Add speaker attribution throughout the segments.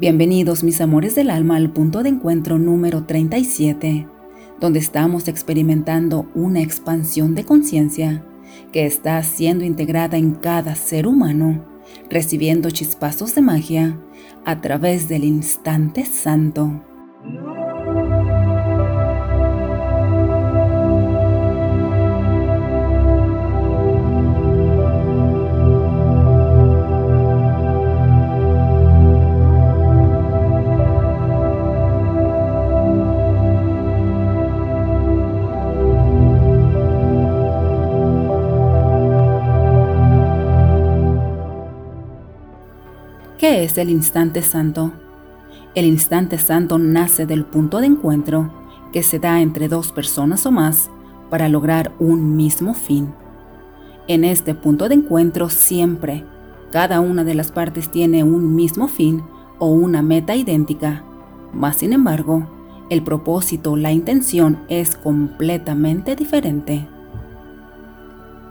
Speaker 1: Bienvenidos mis amores del alma al punto de encuentro número 37, donde estamos experimentando una expansión de conciencia que está siendo integrada en cada ser humano, recibiendo chispazos de magia a través del instante santo. ¿Qué es el instante santo? El instante santo nace del punto de encuentro que se da entre dos personas o más para lograr un mismo fin. En este punto de encuentro siempre, cada una de las partes tiene un mismo fin o una meta idéntica, mas sin embargo, el propósito, la intención es completamente diferente.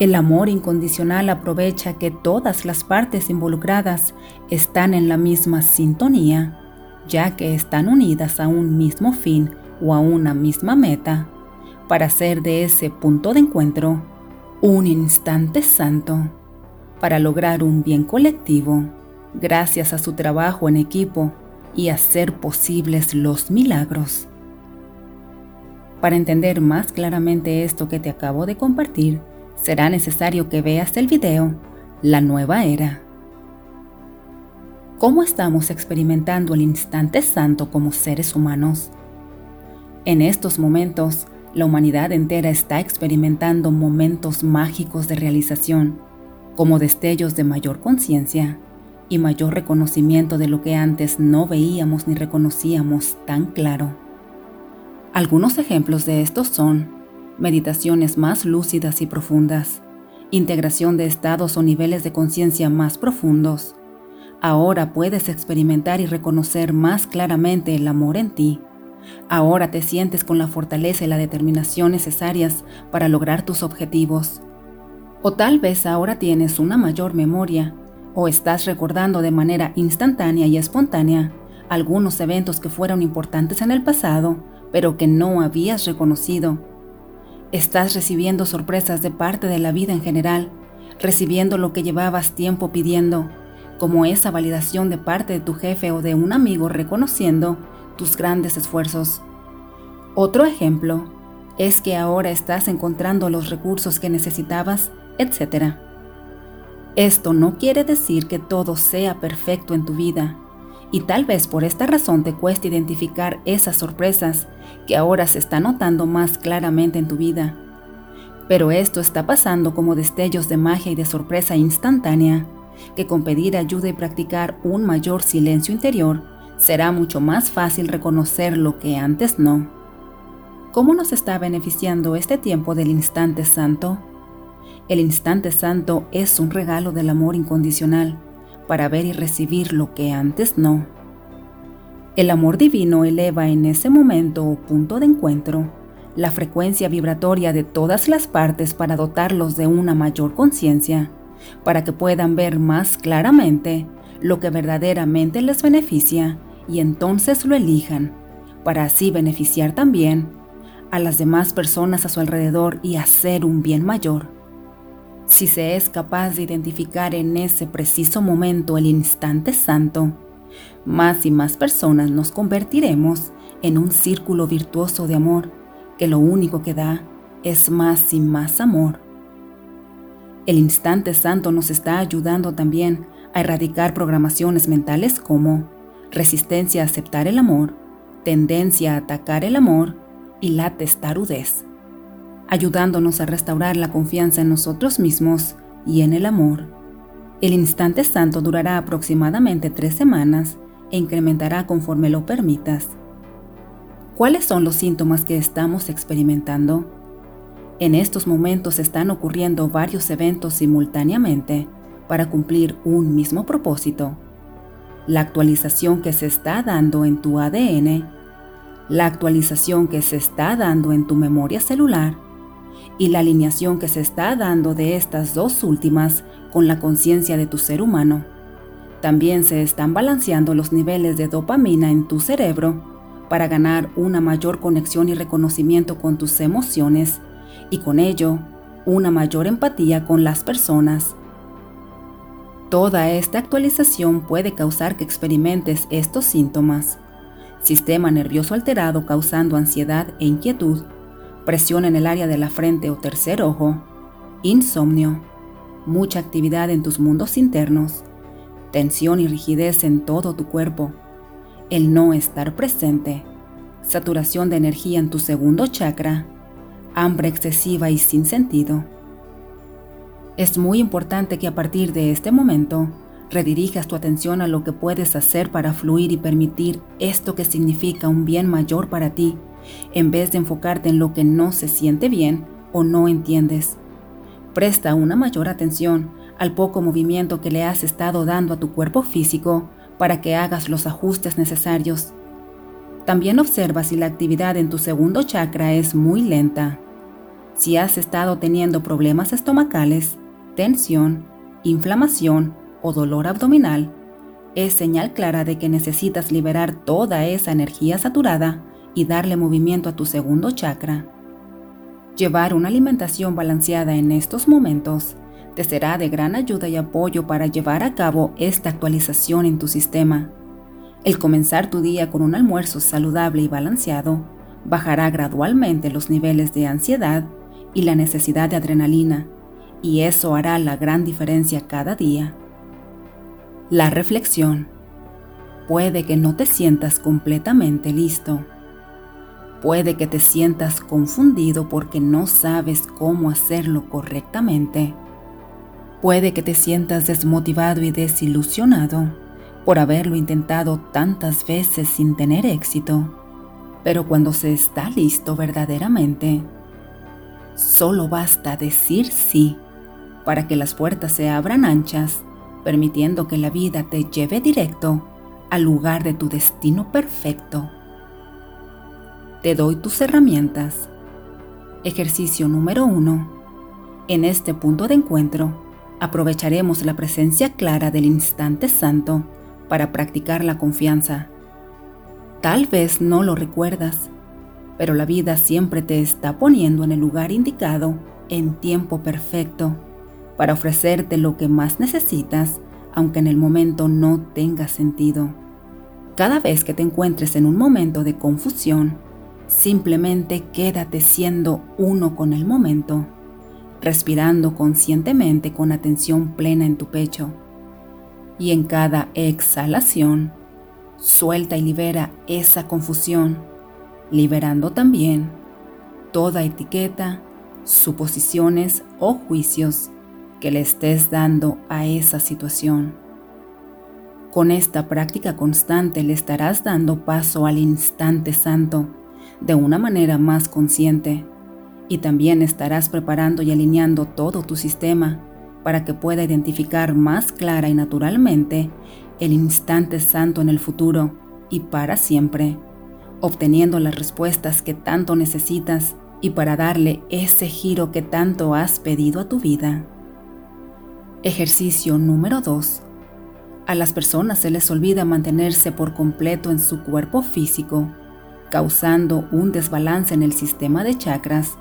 Speaker 1: El amor incondicional aprovecha que todas las partes involucradas están en la misma sintonía, ya que están unidas a un mismo fin o a una misma meta, para hacer de ese punto de encuentro un instante santo, para lograr un bien colectivo, gracias a su trabajo en equipo y hacer posibles los milagros. Para entender más claramente esto que te acabo de compartir, será necesario que veas el video La nueva era. ¿Cómo estamos experimentando el instante santo como seres humanos? En estos momentos, la humanidad entera está experimentando momentos mágicos de realización, como destellos de mayor conciencia y mayor reconocimiento de lo que antes no veíamos ni reconocíamos tan claro. Algunos ejemplos de estos son meditaciones más lúcidas y profundas, integración de estados o niveles de conciencia más profundos. Ahora puedes experimentar y reconocer más claramente el amor en ti. Ahora te sientes con la fortaleza y la determinación necesarias para lograr tus objetivos. O tal vez ahora tienes una mayor memoria o estás recordando de manera instantánea y espontánea algunos eventos que fueron importantes en el pasado, pero que no habías reconocido Estás recibiendo sorpresas de parte de la vida en general, recibiendo lo que llevabas tiempo pidiendo, como esa validación de parte de tu jefe o de un amigo reconociendo tus grandes esfuerzos. Otro ejemplo es que ahora estás encontrando los recursos que necesitabas, etc. Esto no quiere decir que todo sea perfecto en tu vida, y tal vez por esta razón te cueste identificar esas sorpresas que ahora se están notando más claramente en tu vida. Pero esto está pasando como destellos de magia y de sorpresa instantánea, que con pedir ayuda y practicar un mayor silencio interior, será mucho más fácil reconocer lo que antes no. ¿Cómo nos está beneficiando este tiempo del instante santo? El instante santo es un regalo del amor incondicional para ver y recibir lo que antes no. El amor divino eleva en ese momento o punto de encuentro la frecuencia vibratoria de todas las partes para dotarlos de una mayor conciencia, para que puedan ver más claramente lo que verdaderamente les beneficia y entonces lo elijan, para así beneficiar también a las demás personas a su alrededor y hacer un bien mayor. Si se es capaz de identificar en ese preciso momento el instante santo, más y más personas nos convertiremos en un círculo virtuoso de amor que lo único que da es más y más amor. El instante santo nos está ayudando también a erradicar programaciones mentales como resistencia a aceptar el amor, tendencia a atacar el amor y la testarudez ayudándonos a restaurar la confianza en nosotros mismos y en el amor. El instante santo durará aproximadamente tres semanas e incrementará conforme lo permitas. ¿Cuáles son los síntomas que estamos experimentando? En estos momentos están ocurriendo varios eventos simultáneamente para cumplir un mismo propósito. La actualización que se está dando en tu ADN, la actualización que se está dando en tu memoria celular y la alineación que se está dando de estas dos últimas con la conciencia de tu ser humano. También se están balanceando los niveles de dopamina en tu cerebro para ganar una mayor conexión y reconocimiento con tus emociones y con ello una mayor empatía con las personas. Toda esta actualización puede causar que experimentes estos síntomas. Sistema nervioso alterado causando ansiedad e inquietud, presión en el área de la frente o tercer ojo, insomnio, mucha actividad en tus mundos internos, tensión y rigidez en todo tu cuerpo, el no estar presente, saturación de energía en tu segundo chakra, hambre excesiva y sin sentido. Es muy importante que a partir de este momento redirijas tu atención a lo que puedes hacer para fluir y permitir esto que significa un bien mayor para ti, en vez de enfocarte en lo que no se siente bien o no entiendes. Presta una mayor atención al poco movimiento que le has estado dando a tu cuerpo físico para que hagas los ajustes necesarios. También observa si la actividad en tu segundo chakra es muy lenta. Si has estado teniendo problemas estomacales, tensión, inflamación o dolor abdominal, es señal clara de que necesitas liberar toda esa energía saturada y darle movimiento a tu segundo chakra. Llevar una alimentación balanceada en estos momentos te será de gran ayuda y apoyo para llevar a cabo esta actualización en tu sistema. El comenzar tu día con un almuerzo saludable y balanceado bajará gradualmente los niveles de ansiedad y la necesidad de adrenalina, y eso hará la gran diferencia cada día. La reflexión. Puede que no te sientas completamente listo. Puede que te sientas confundido porque no sabes cómo hacerlo correctamente. Puede que te sientas desmotivado y desilusionado por haberlo intentado tantas veces sin tener éxito. Pero cuando se está listo verdaderamente, solo basta decir sí para que las puertas se abran anchas, permitiendo que la vida te lleve directo al lugar de tu destino perfecto. Te doy tus herramientas. Ejercicio número 1. En este punto de encuentro, aprovecharemos la presencia clara del instante santo para practicar la confianza. Tal vez no lo recuerdas, pero la vida siempre te está poniendo en el lugar indicado en tiempo perfecto para ofrecerte lo que más necesitas, aunque en el momento no tenga sentido. Cada vez que te encuentres en un momento de confusión, simplemente quédate siendo uno con el momento respirando conscientemente con atención plena en tu pecho. Y en cada exhalación, suelta y libera esa confusión, liberando también toda etiqueta, suposiciones o juicios que le estés dando a esa situación. Con esta práctica constante le estarás dando paso al instante santo de una manera más consciente y también estarás preparando y alineando todo tu sistema para que pueda identificar más clara y naturalmente el instante santo en el futuro y para siempre, obteniendo las respuestas que tanto necesitas y para darle ese giro que tanto has pedido a tu vida. Ejercicio número 2. A las personas se les olvida mantenerse por completo en su cuerpo físico, causando un desbalance en el sistema de chakras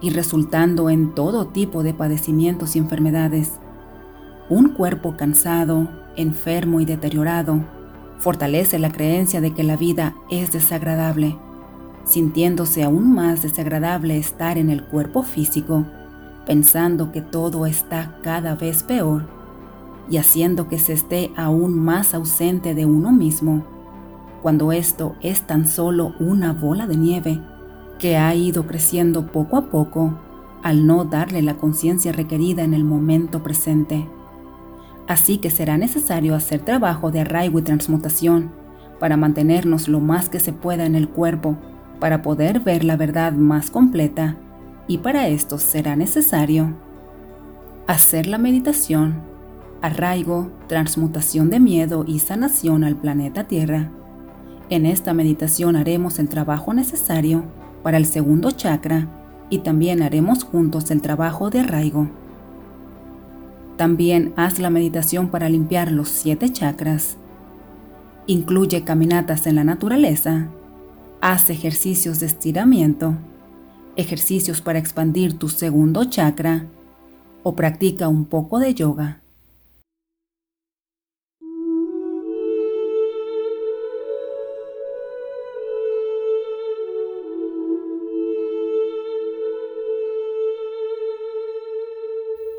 Speaker 1: y resultando en todo tipo de padecimientos y enfermedades. Un cuerpo cansado, enfermo y deteriorado fortalece la creencia de que la vida es desagradable, sintiéndose aún más desagradable estar en el cuerpo físico, pensando que todo está cada vez peor y haciendo que se esté aún más ausente de uno mismo, cuando esto es tan solo una bola de nieve que ha ido creciendo poco a poco al no darle la conciencia requerida en el momento presente. Así que será necesario hacer trabajo de arraigo y transmutación para mantenernos lo más que se pueda en el cuerpo, para poder ver la verdad más completa, y para esto será necesario hacer la meditación, arraigo, transmutación de miedo y sanación al planeta Tierra. En esta meditación haremos el trabajo necesario para el segundo chakra y también haremos juntos el trabajo de arraigo. También haz la meditación para limpiar los siete chakras. Incluye caminatas en la naturaleza. Haz ejercicios de estiramiento, ejercicios para expandir tu segundo chakra o practica un poco de yoga.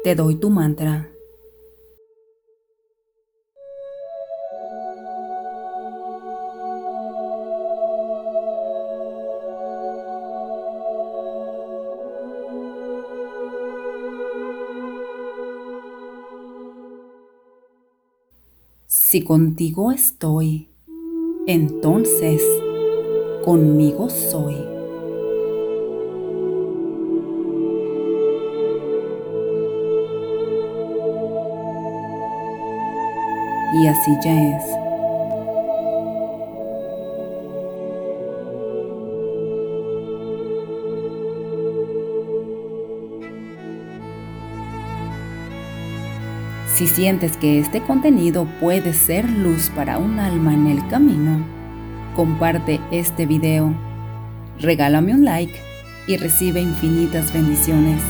Speaker 1: Te doy tu mantra. Si contigo estoy, entonces conmigo soy. Y así ya es. Si sientes que este contenido puede ser luz para un alma en el camino, comparte este video, regálame un like y recibe infinitas bendiciones.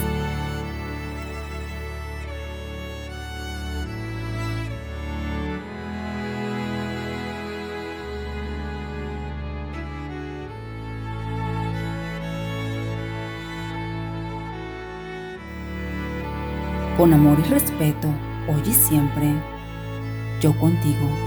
Speaker 1: Con amor y respeto, hoy y siempre, yo contigo.